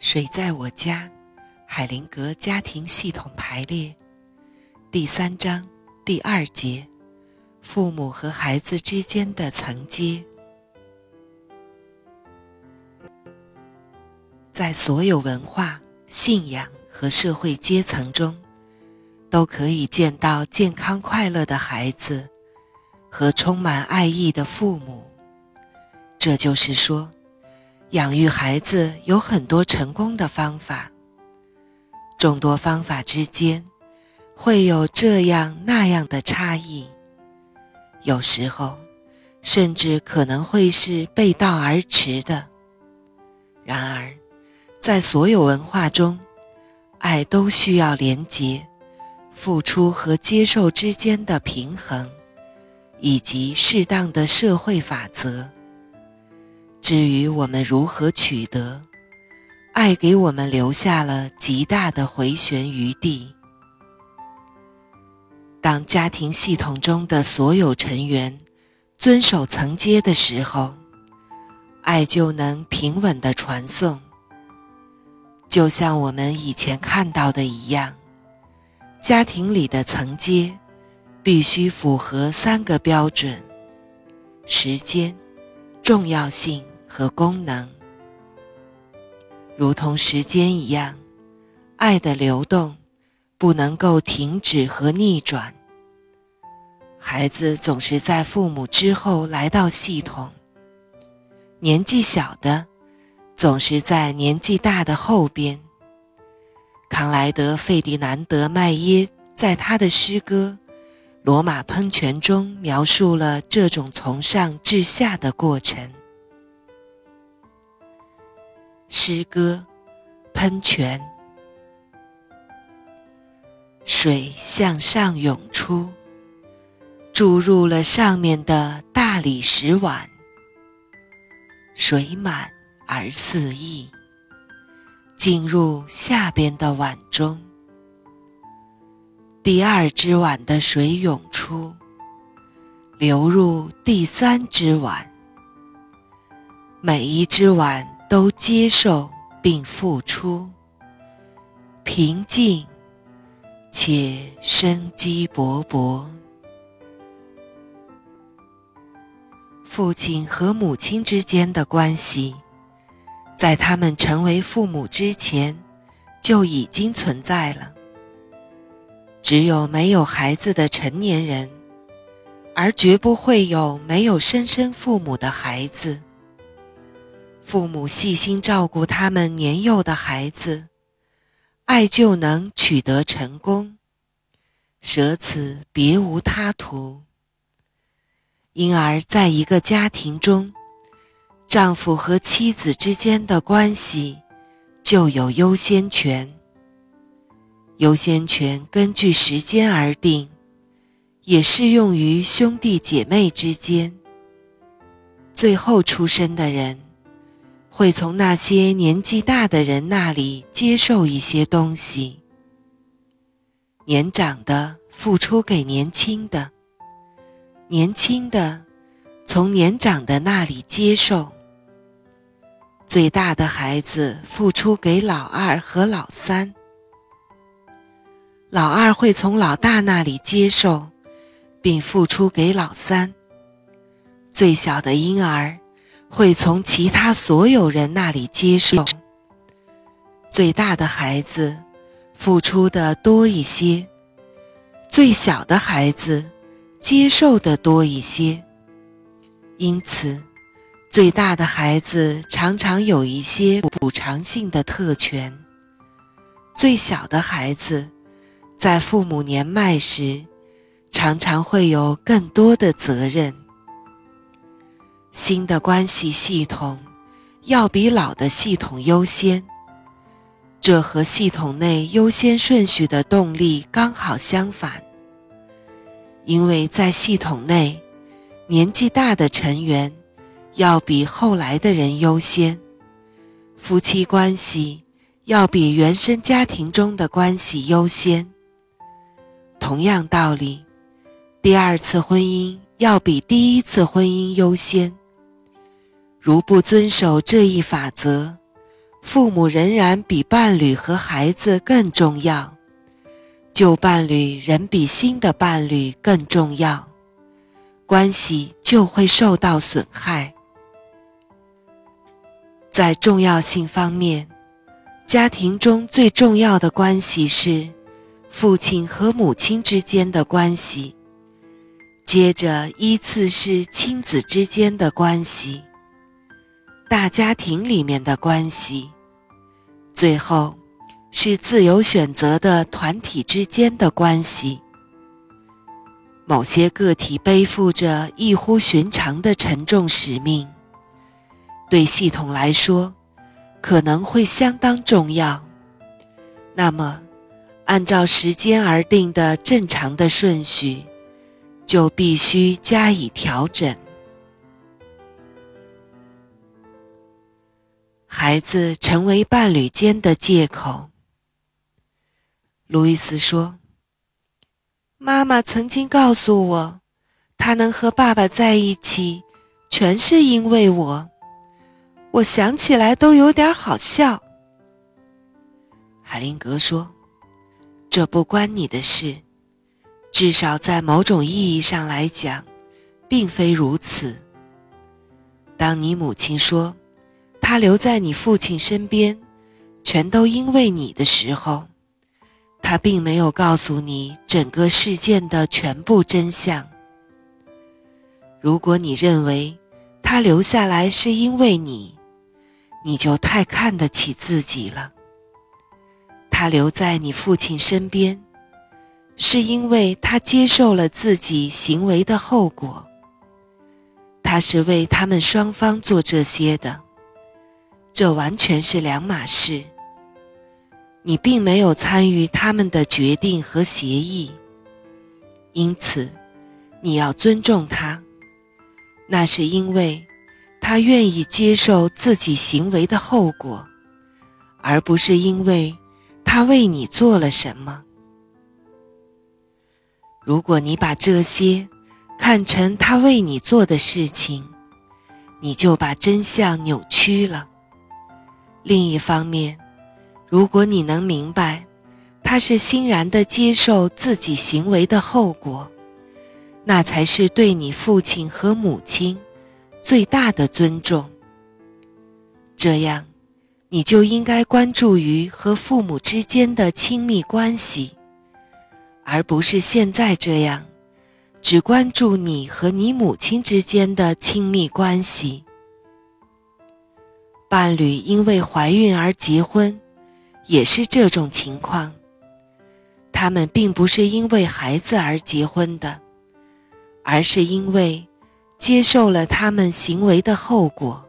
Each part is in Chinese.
水在我家，海灵格家庭系统排列，第三章第二节，父母和孩子之间的层阶，在所有文化、信仰和社会阶层中，都可以见到健康快乐的孩子和充满爱意的父母。这就是说。养育孩子有很多成功的方法，众多方法之间会有这样那样的差异，有时候甚至可能会是背道而驰的。然而，在所有文化中，爱都需要连结、付出和接受之间的平衡，以及适当的社会法则。至于我们如何取得爱，给我们留下了极大的回旋余地。当家庭系统中的所有成员遵守层阶的时候，爱就能平稳地传送。就像我们以前看到的一样，家庭里的层阶必须符合三个标准：时间、重要性。和功能，如同时间一样，爱的流动不能够停止和逆转。孩子总是在父母之后来到系统，年纪小的总是在年纪大的后边。康莱德·费迪南德·麦耶在他的诗歌《罗马喷泉》中描述了这种从上至下的过程。诗歌，喷泉，水向上涌出，注入了上面的大理石碗，水满而四溢，进入下边的碗中。第二只碗的水涌出，流入第三只碗，每一只碗。都接受并付出，平静且生机勃勃。父亲和母亲之间的关系，在他们成为父母之前就已经存在了。只有没有孩子的成年人，而绝不会有没有生身父母的孩子。父母细心照顾他们年幼的孩子，爱就能取得成功，舍此别无他途。因而，在一个家庭中，丈夫和妻子之间的关系就有优先权。优先权根据时间而定，也适用于兄弟姐妹之间。最后出生的人。会从那些年纪大的人那里接受一些东西，年长的付出给年轻的，年轻的从年长的那里接受。最大的孩子付出给老二和老三，老二会从老大那里接受，并付出给老三。最小的婴儿。会从其他所有人那里接受。最大的孩子付出的多一些，最小的孩子接受的多一些。因此，最大的孩子常常有一些补偿性的特权。最小的孩子在父母年迈时，常常会有更多的责任。新的关系系统要比老的系统优先，这和系统内优先顺序的动力刚好相反。因为在系统内，年纪大的成员要比后来的人优先，夫妻关系要比原生家庭中的关系优先。同样道理，第二次婚姻要比第一次婚姻优先。如不遵守这一法则，父母仍然比伴侣和孩子更重要，旧伴侣仍比新的伴侣更重要，关系就会受到损害。在重要性方面，家庭中最重要的关系是父亲和母亲之间的关系，接着依次是亲子之间的关系。大家庭里面的关系，最后是自由选择的团体之间的关系。某些个体背负着异乎寻常的沉重使命，对系统来说可能会相当重要。那么，按照时间而定的正常的顺序，就必须加以调整。孩子成为伴侣间的借口。路易斯说：“妈妈曾经告诉我，她能和爸爸在一起，全是因为我。我想起来都有点好笑。”海灵格说：“这不关你的事，至少在某种意义上来讲，并非如此。当你母亲说。”他留在你父亲身边，全都因为你的时候，他并没有告诉你整个事件的全部真相。如果你认为他留下来是因为你，你就太看得起自己了。他留在你父亲身边，是因为他接受了自己行为的后果。他是为他们双方做这些的。这完全是两码事。你并没有参与他们的决定和协议，因此你要尊重他。那是因为他愿意接受自己行为的后果，而不是因为他为你做了什么。如果你把这些看成他为你做的事情，你就把真相扭曲了。另一方面，如果你能明白，他是欣然地接受自己行为的后果，那才是对你父亲和母亲最大的尊重。这样，你就应该关注于和父母之间的亲密关系，而不是现在这样，只关注你和你母亲之间的亲密关系。伴侣因为怀孕而结婚，也是这种情况。他们并不是因为孩子而结婚的，而是因为接受了他们行为的后果。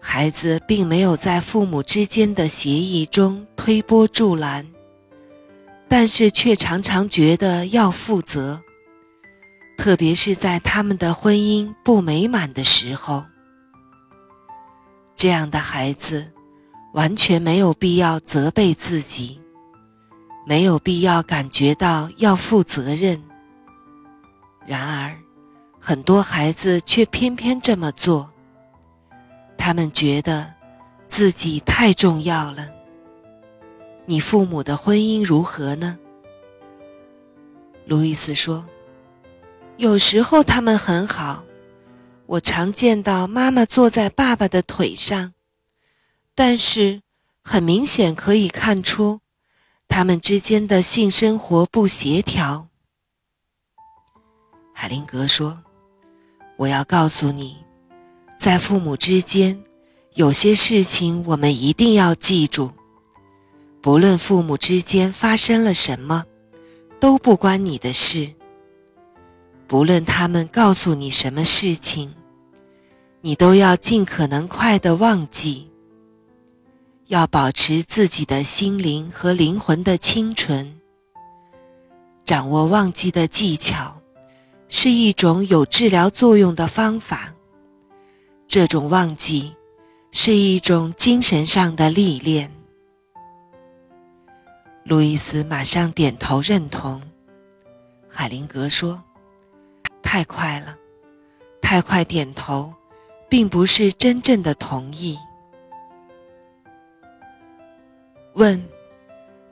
孩子并没有在父母之间的协议中推波助澜，但是却常常觉得要负责，特别是在他们的婚姻不美满的时候。这样的孩子，完全没有必要责备自己，没有必要感觉到要负责任。然而，很多孩子却偏偏这么做。他们觉得自己太重要了。你父母的婚姻如何呢？路易斯说：“有时候他们很好。”我常见到妈妈坐在爸爸的腿上，但是很明显可以看出，他们之间的性生活不协调。海灵格说：“我要告诉你，在父母之间，有些事情我们一定要记住，不论父母之间发生了什么，都不关你的事。不论他们告诉你什么事情。”你都要尽可能快的忘记，要保持自己的心灵和灵魂的清纯。掌握忘记的技巧，是一种有治疗作用的方法。这种忘记是一种精神上的历练。路易斯马上点头认同。海灵格说：“太快了，太快点头。”并不是真正的同意。问：“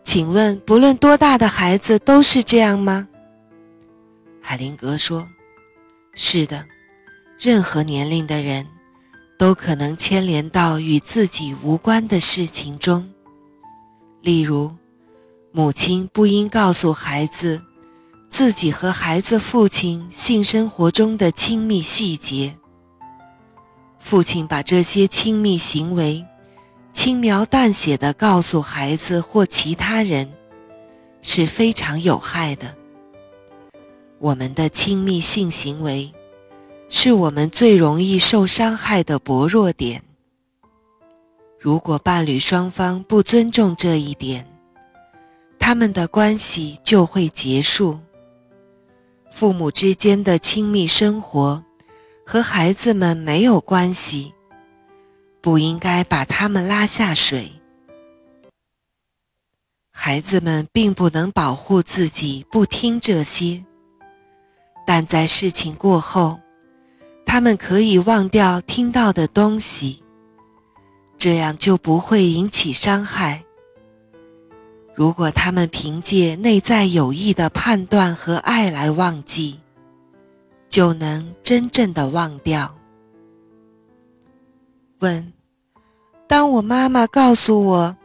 请问，不论多大的孩子都是这样吗？”海灵格说：“是的，任何年龄的人，都可能牵连到与自己无关的事情中。例如，母亲不应告诉孩子自己和孩子父亲性生活中的亲密细节。父亲把这些亲密行为轻描淡写地告诉孩子或其他人，是非常有害的。”我们的亲密性行为，是我们最容易受伤害的薄弱点。如果伴侣双方不尊重这一点，他们的关系就会结束。父母之间的亲密生活和孩子们没有关系，不应该把他们拉下水。孩子们并不能保护自己，不听这些。但在事情过后，他们可以忘掉听到的东西，这样就不会引起伤害。如果他们凭借内在有益的判断和爱来忘记，就能真正的忘掉。问：当我妈妈告诉我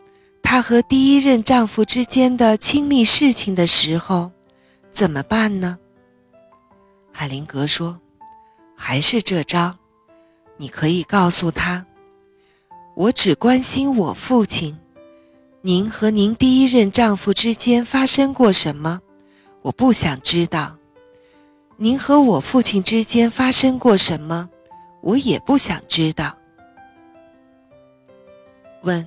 她和第一任丈夫之间的亲密事情的时候，怎么办呢？海灵格说：“还是这招，你可以告诉他，我只关心我父亲。您和您第一任丈夫之间发生过什么？我不想知道。您和我父亲之间发生过什么？我也不想知道。”问：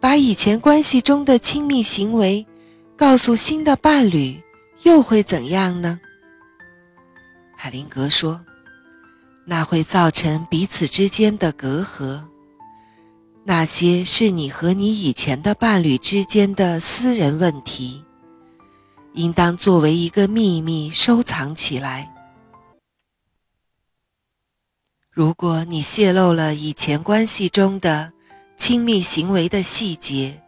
把以前关系中的亲密行为告诉新的伴侣，又会怎样呢？海灵格说：“那会造成彼此之间的隔阂。那些是你和你以前的伴侣之间的私人问题，应当作为一个秘密收藏起来。如果你泄露了以前关系中的亲密行为的细节，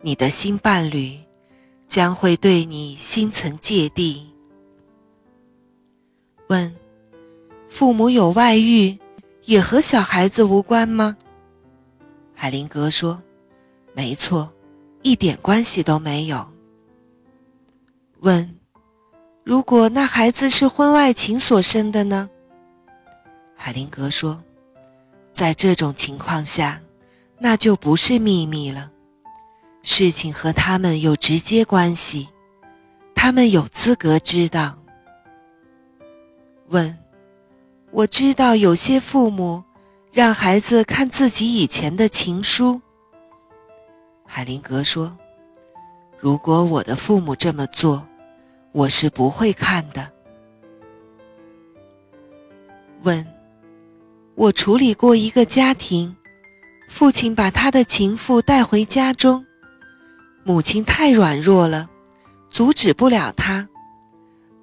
你的新伴侣将会对你心存芥蒂。”问：父母有外遇，也和小孩子无关吗？海灵格说：“没错，一点关系都没有。”问：如果那孩子是婚外情所生的呢？海灵格说：“在这种情况下，那就不是秘密了。事情和他们有直接关系，他们有资格知道。”问：我知道有些父母让孩子看自己以前的情书。海灵格说：“如果我的父母这么做，我是不会看的。”问：我处理过一个家庭，父亲把他的情妇带回家中，母亲太软弱了，阻止不了他，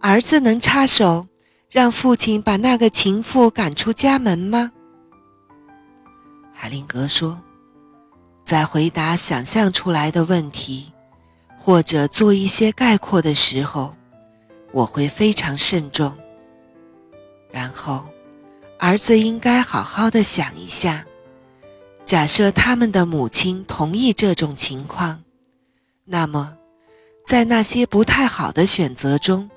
儿子能插手。让父亲把那个情妇赶出家门吗？海灵格说：“在回答想象出来的问题，或者做一些概括的时候，我会非常慎重。然后，儿子应该好好的想一下：假设他们的母亲同意这种情况，那么，在那些不太好的选择中，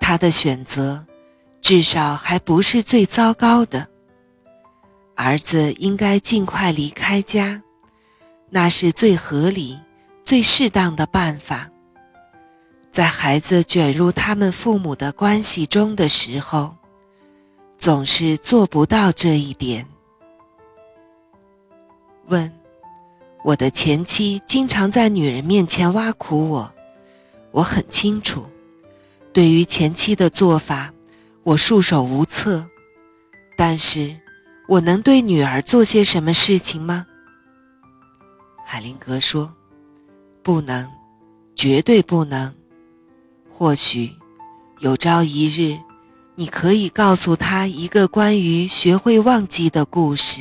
他的选择。”至少还不是最糟糕的。儿子应该尽快离开家，那是最合理、最适当的办法。在孩子卷入他们父母的关系中的时候，总是做不到这一点。问：我的前妻经常在女人面前挖苦我，我很清楚，对于前妻的做法。我束手无策，但是我能对女儿做些什么事情吗？海灵格说：“不能，绝对不能。或许有朝一日，你可以告诉他一个关于学会忘记的故事。”